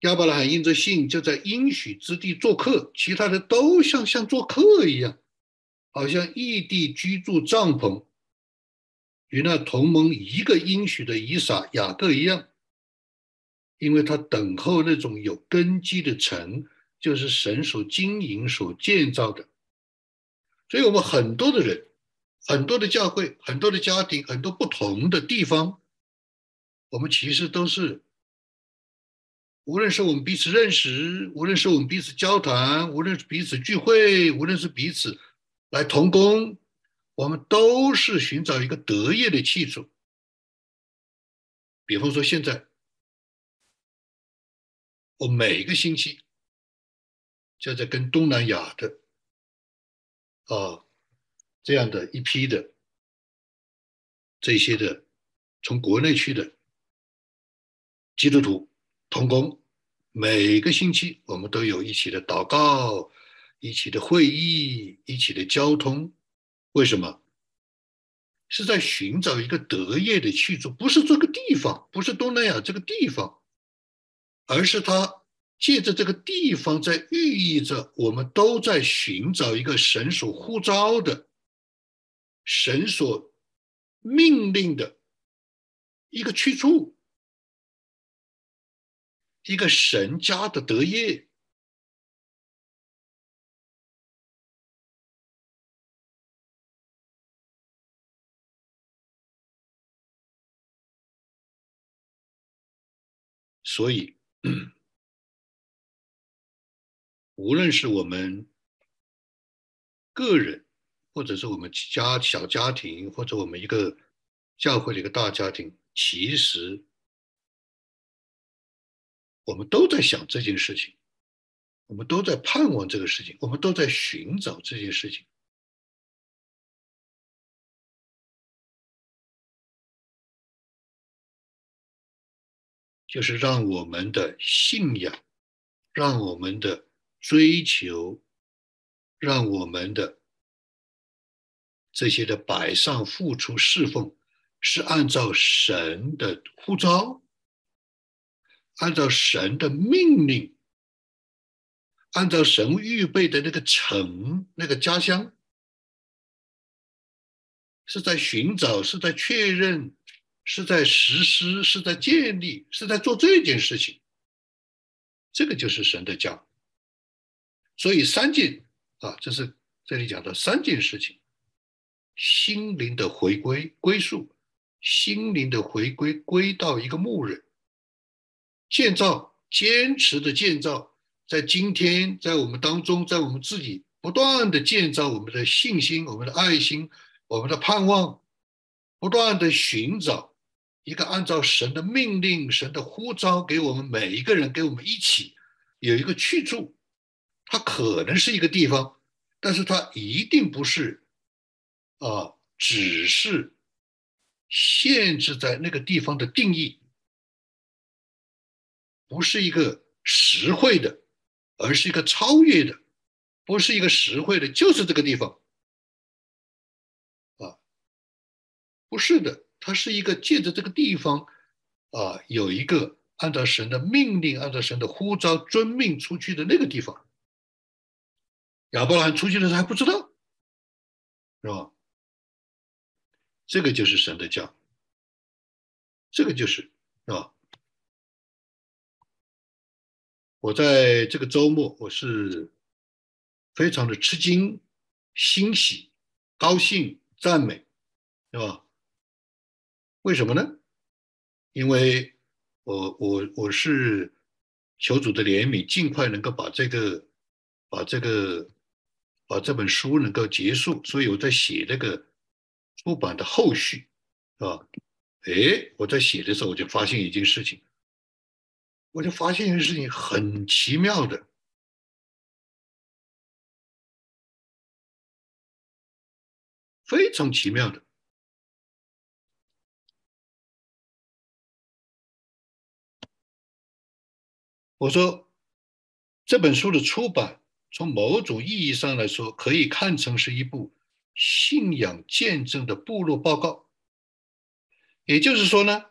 亚伯拉罕因着信就在应许之地做客，其他的都像像做客一样，好像异地居住帐篷，与那同盟一个应许的以撒、雅各一样，因为他等候那种有根基的城，就是神所经营、所建造的。所以，我们很多的人、很多的教会、很多的家庭、很多不同的地方，我们其实都是。无论是我们彼此认识，无论是我们彼此交谈，无论是彼此聚会，无论是彼此来同工，我们都是寻找一个得业的气主。比方说，现在我每个星期就在跟东南亚的啊这样的一批的这些的从国内去的基督徒。同工，每个星期我们都有一起的祷告，一起的会议，一起的交通。为什么？是在寻找一个得业的去处，不是这个地方，不是东南亚这个地方，而是他借着这个地方在寓意着，我们都在寻找一个神所呼召的、神所命令的一个去处。一个神家的德业，所以，无论是我们个人，或者是我们家小家庭，或者我们一个教会的一个大家庭，其实。我们都在想这件事情，我们都在盼望这个事情，我们都在寻找这件事情，就是让我们的信仰，让我们的追求，让我们的这些的摆上、付出、侍奉，是按照神的呼召。按照神的命令，按照神预备的那个城、那个家乡，是在寻找，是在确认，是在实施，是在建立，是在做这件事情。这个就是神的家。所以三件啊，这是这里讲的三件事情：心灵的回归归宿，心灵的回归归到一个牧人。建造，坚持的建造，在今天，在我们当中，在我们自己不断的建造我们的信心、我们的爱心、我们的盼望，不断的寻找一个按照神的命令、神的呼召给我们每一个人，给我们一起有一个去处。它可能是一个地方，但是它一定不是啊，只是限制在那个地方的定义。不是一个实惠的，而是一个超越的；不是一个实惠的，就是这个地方啊，不是的，它是一个借着这个地方啊，有一个按照神的命令、按照神的呼召遵命出去的那个地方。亚伯拉罕出去的时候还不知道，是吧？这个就是神的教，这个就是是吧？我在这个周末，我是非常的吃惊、欣喜、高兴、赞美，是吧？为什么呢？因为我我我是求主的怜悯，尽快能够把这个、把这个、把这本书能够结束，所以我在写这个出版的后续，是吧？哎，我在写的时候，我就发现一件事情。我就发现一件事情很奇妙的，非常奇妙的。我说这本书的出版，从某种意义上来说，可以看成是一部信仰见证的部落报告。也就是说呢。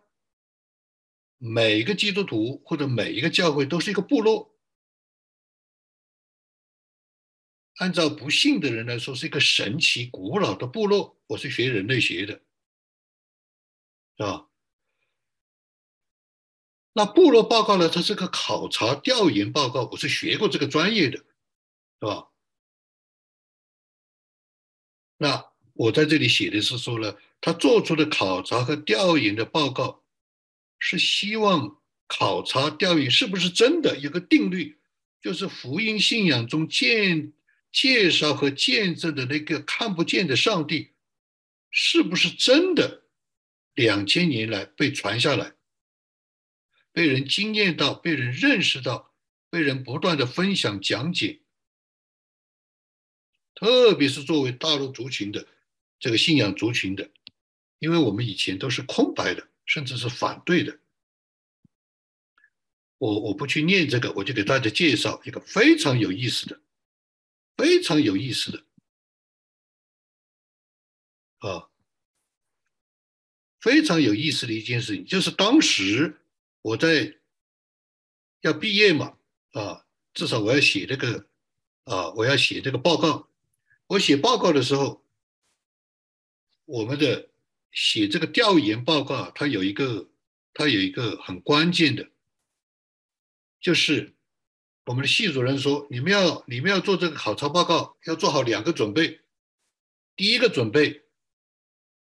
每一个基督徒或者每一个教会都是一个部落，按照不信的人来说，是一个神奇古老的部落。我是学人类学的，是吧？那部落报告呢？它是个考察调研报告，我是学过这个专业的，是吧？那我在这里写的是说呢，他做出的考察和调研的报告，是希望考察调研是不是真的有个定律，就是福音信仰中见介绍和见证的那个看不见的上帝，是不是真的两千年来被传下来。被人惊艳到，被人认识到，被人不断的分享讲解，特别是作为大陆族群的这个信仰族群的，因为我们以前都是空白的，甚至是反对的。我我不去念这个，我就给大家介绍一个非常有意思的，非常有意思的啊，非常有意思的一件事情，就是当时。我在要毕业嘛，啊，至少我要写这个，啊，我要写这个报告。我写报告的时候，我们的写这个调研报告，它有一个，它有一个很关键的，就是我们的系主任说，你们要你们要做这个考察报告，要做好两个准备。第一个准备。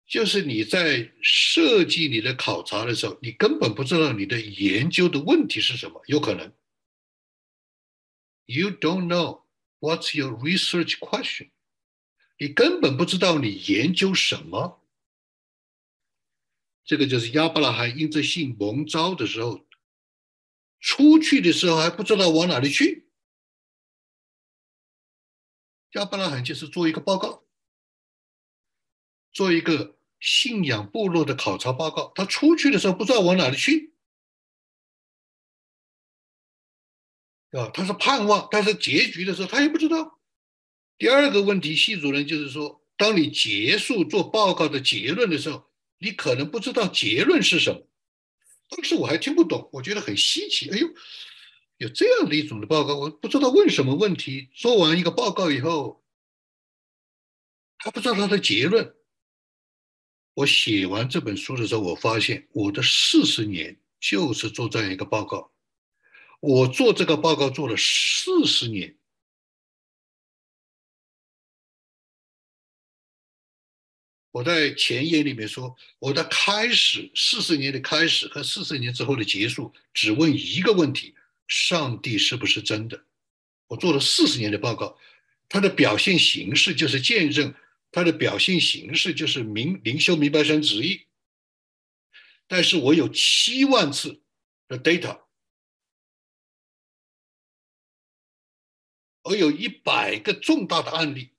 就是你在设计你的考察的时候，你根本不知道你的研究的问题是什么，有可能。You don't know what's your research question。你根本不知道你研究什么。这个就是亚伯拉罕因着信蒙召的时候，出去的时候还不知道往哪里去。亚伯拉罕就是做一个报告。做一个信仰部落的考察报告，他出去的时候不知道往哪里去，啊，他是盼望，但是结局的时候他也不知道。第二个问题，系主任就是说，当你结束做报告的结论的时候，你可能不知道结论是什么。当时我还听不懂，我觉得很稀奇。哎呦，有这样的一种的报告，我不知道问什么问题。做完一个报告以后，他不知道他的结论。我写完这本书的时候，我发现我的四十年就是做这样一个报告。我做这个报告做了四十年。我在前言里面说，我的开始，四十年的开始和四十年之后的结束，只问一个问题：上帝是不是真的？我做了四十年的报告，它的表现形式就是见证。它的表现形式就是明灵修明白神旨意，但是我有七万次的 data，我有一百个重大的案例，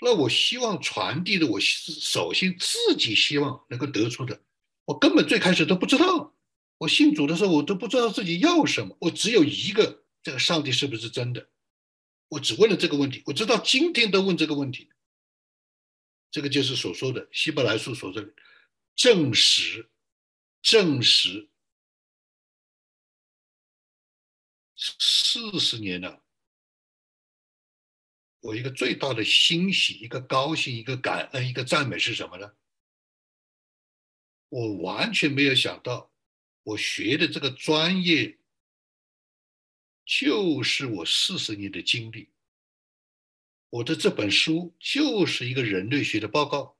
那我希望传递的，我首先自己希望能够得出的，我根本最开始都不知道，我信主的时候我都不知道自己要什么，我只有一个，这个上帝是不是真的？我只问了这个问题，我直到今天都问这个问题，这个就是所说的希伯来书所说的证实，证实四十年了。我一个最大的欣喜，一个高兴，一个感恩，一个赞美是什么呢？我完全没有想到，我学的这个专业。就是我四十年的经历，我的这本书就是一个人类学的报告，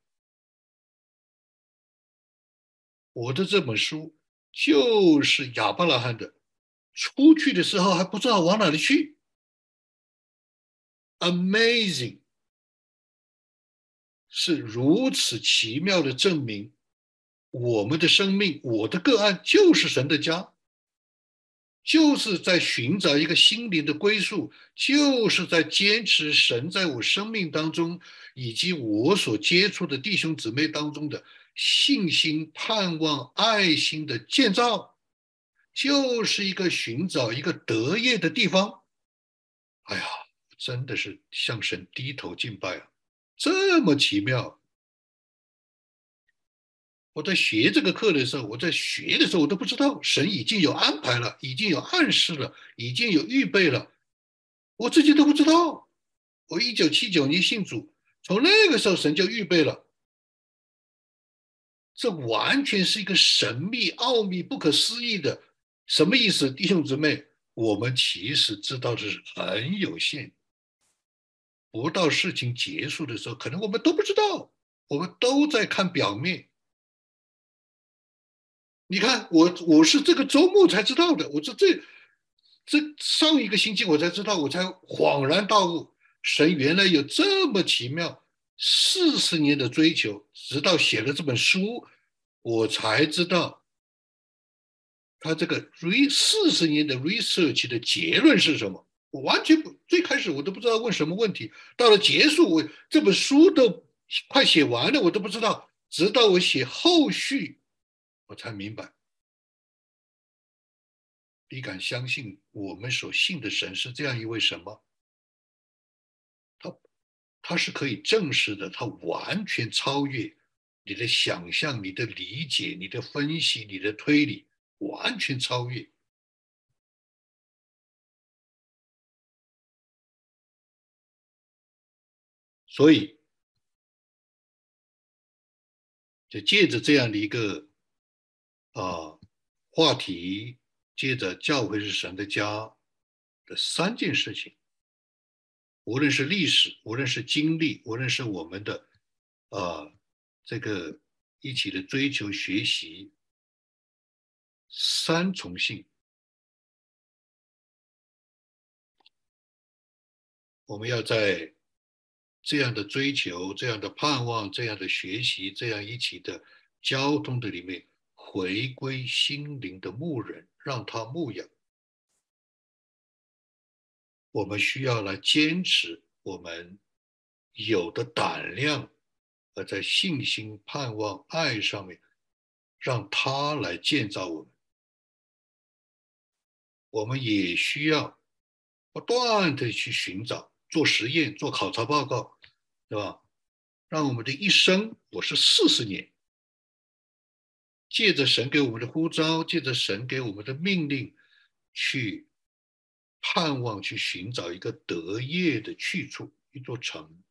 我的这本书就是亚伯拉罕的，出去的时候还不知道往哪里去，Amazing，是如此奇妙的证明，我们的生命，我的个案就是神的家。就是在寻找一个心灵的归宿，就是在坚持神在我生命当中以及我所接触的弟兄姊妹当中的信心、盼望、爱心的建造，就是一个寻找一个得业的地方。哎呀，真的是向神低头敬拜啊！这么奇妙，我在学这个课的时候，我在学的时候，我都不知道神已经有安排了，已经有暗示了，已经有预备了，我自己都不知道。我一九七九年信主，从那个时候神就预备了，这完全是一个神秘、奥秘、不可思议的。什么意思，弟兄姊妹？我们其实知道的是很有限，不到事情结束的时候，可能我们都不知道，我们都在看表面。你看，我我是这个周末才知道的，我这这这上一个星期我才知道，我才恍然大悟，神原来有这么奇妙，四十年的追求，直到写了这本书，我才知道。他这个 re 四十年的 research 的结论是什么？我完全不，最开始我都不知道问什么问题。到了结束，我这本书都快写完了，我都不知道。直到我写后续，我才明白。你敢相信我们所信的神是这样一位神吗？他他是可以证实的，他完全超越你的想象、你的理解、你的分析、你的推理。完全超越，所以就借着这样的一个啊话题，借着教会是神的家的三件事情，无论是历史，无论是经历，无论是我们的啊这个一起的追求学习。三重性，我们要在这样的追求、这样的盼望、这样的学习、这样一起的交通的里面，回归心灵的牧人，让他牧养。我们需要来坚持我们有的胆量，而在信心、盼望、爱上面，让他来建造我们。我们也需要不断的去寻找、做实验、做考察报告，对吧？让我们的一生，我是四十年，借着神给我们的呼召，借着神给我们的命令，去盼望、去寻找一个得业的去处，一座城。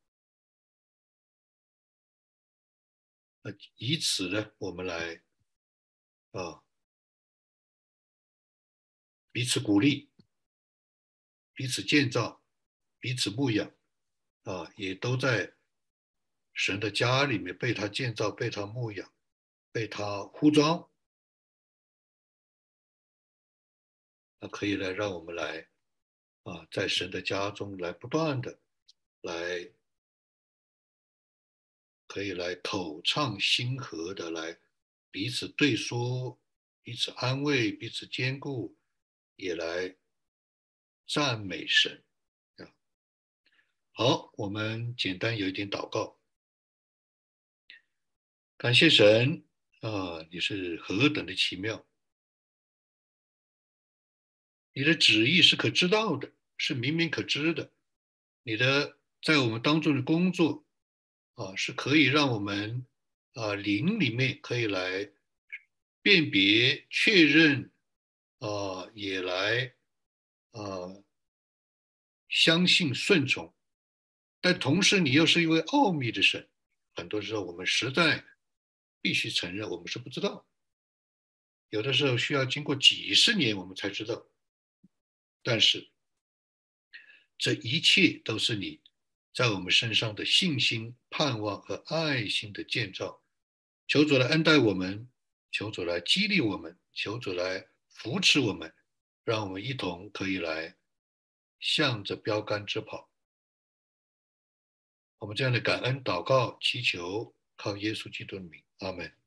那以此呢，我们来啊。彼此鼓励，彼此建造，彼此牧养，啊，也都在神的家里面被他建造、被他牧养、被他呼召，那可以来让我们来啊，在神的家中来不断的来，可以来口唱心和的来彼此对说、彼此安慰、彼此兼顾。也来赞美神！好，我们简单有一点祷告，感谢神啊！你是何等的奇妙，你的旨意是可知道的，是明明可知的。你的在我们当中的工作啊，是可以让我们啊灵里面可以来辨别确认。啊，也来啊，相信顺从，但同时你又是一位奥秘的神，很多时候我们实在必须承认，我们是不知道，有的时候需要经过几十年我们才知道，但是这一切都是你在我们身上的信心、盼望和爱心的建造，求主来恩待我们，求主来激励我们，求主来。扶持我们，让我们一同可以来向着标杆直跑。我们这样的感恩祷告祈求，靠耶稣基督的名，阿门。